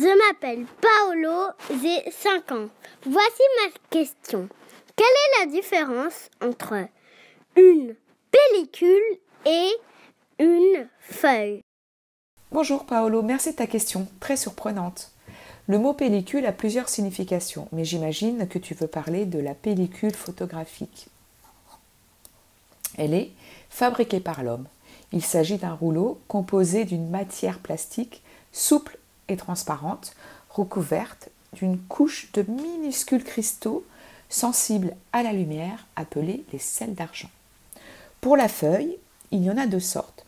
Je m'appelle Paolo, j'ai 5 ans. Voici ma question. Quelle est la différence entre une pellicule et une feuille? Bonjour Paolo, merci de ta question, très surprenante. Le mot pellicule a plusieurs significations, mais j'imagine que tu veux parler de la pellicule photographique. Elle est fabriquée par l'homme. Il s'agit d'un rouleau composé d'une matière plastique souple transparente, recouverte d'une couche de minuscules cristaux sensibles à la lumière appelés les sels d'argent. Pour la feuille, il y en a deux sortes.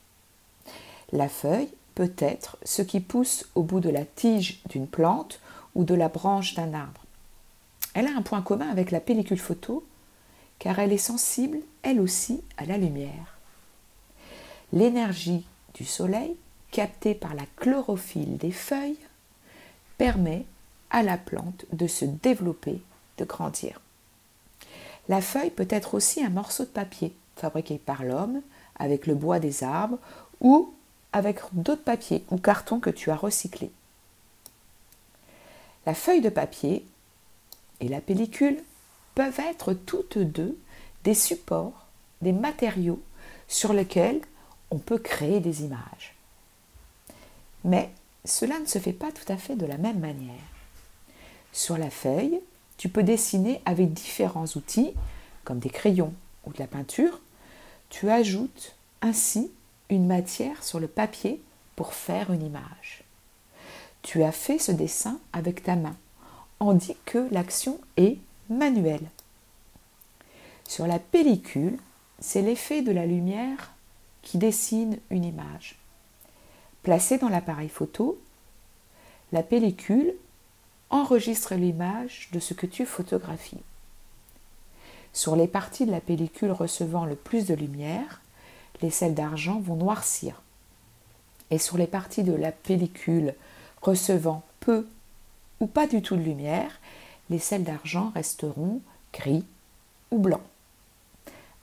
La feuille peut être ce qui pousse au bout de la tige d'une plante ou de la branche d'un arbre. Elle a un point commun avec la pellicule photo, car elle est sensible, elle aussi, à la lumière. L'énergie du soleil, captée par la chlorophylle des feuilles, permet à la plante de se développer, de grandir. La feuille peut être aussi un morceau de papier fabriqué par l'homme avec le bois des arbres ou avec d'autres papiers ou cartons que tu as recyclés. La feuille de papier et la pellicule peuvent être toutes deux des supports, des matériaux sur lesquels on peut créer des images. Mais cela ne se fait pas tout à fait de la même manière. Sur la feuille, tu peux dessiner avec différents outils, comme des crayons ou de la peinture. Tu ajoutes ainsi une matière sur le papier pour faire une image. Tu as fait ce dessin avec ta main, on dit que l'action est manuelle. Sur la pellicule, c'est l'effet de la lumière qui dessine une image. Placée dans l'appareil photo, la pellicule enregistre l'image de ce que tu photographies. Sur les parties de la pellicule recevant le plus de lumière, les sels d'argent vont noircir. Et sur les parties de la pellicule recevant peu ou pas du tout de lumière, les sels d'argent resteront gris ou blancs.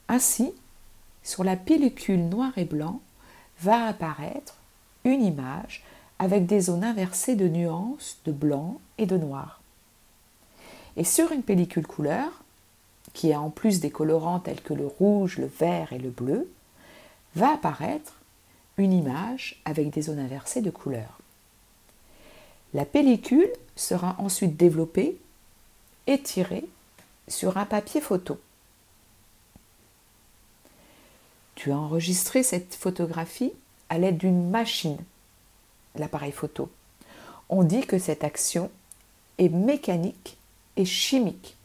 Ainsi, sur la pellicule noir et blanc va apparaître une image avec des zones inversées de nuances de blanc et de noir. Et sur une pellicule couleur, qui a en plus des colorants tels que le rouge, le vert et le bleu, va apparaître une image avec des zones inversées de couleurs. La pellicule sera ensuite développée et tirée sur un papier photo. Tu as enregistré cette photographie? À l'aide d'une machine, l'appareil photo. On dit que cette action est mécanique et chimique.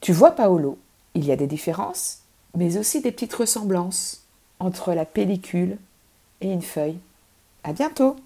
Tu vois, Paolo, il y a des différences, mais aussi des petites ressemblances entre la pellicule et une feuille. À bientôt!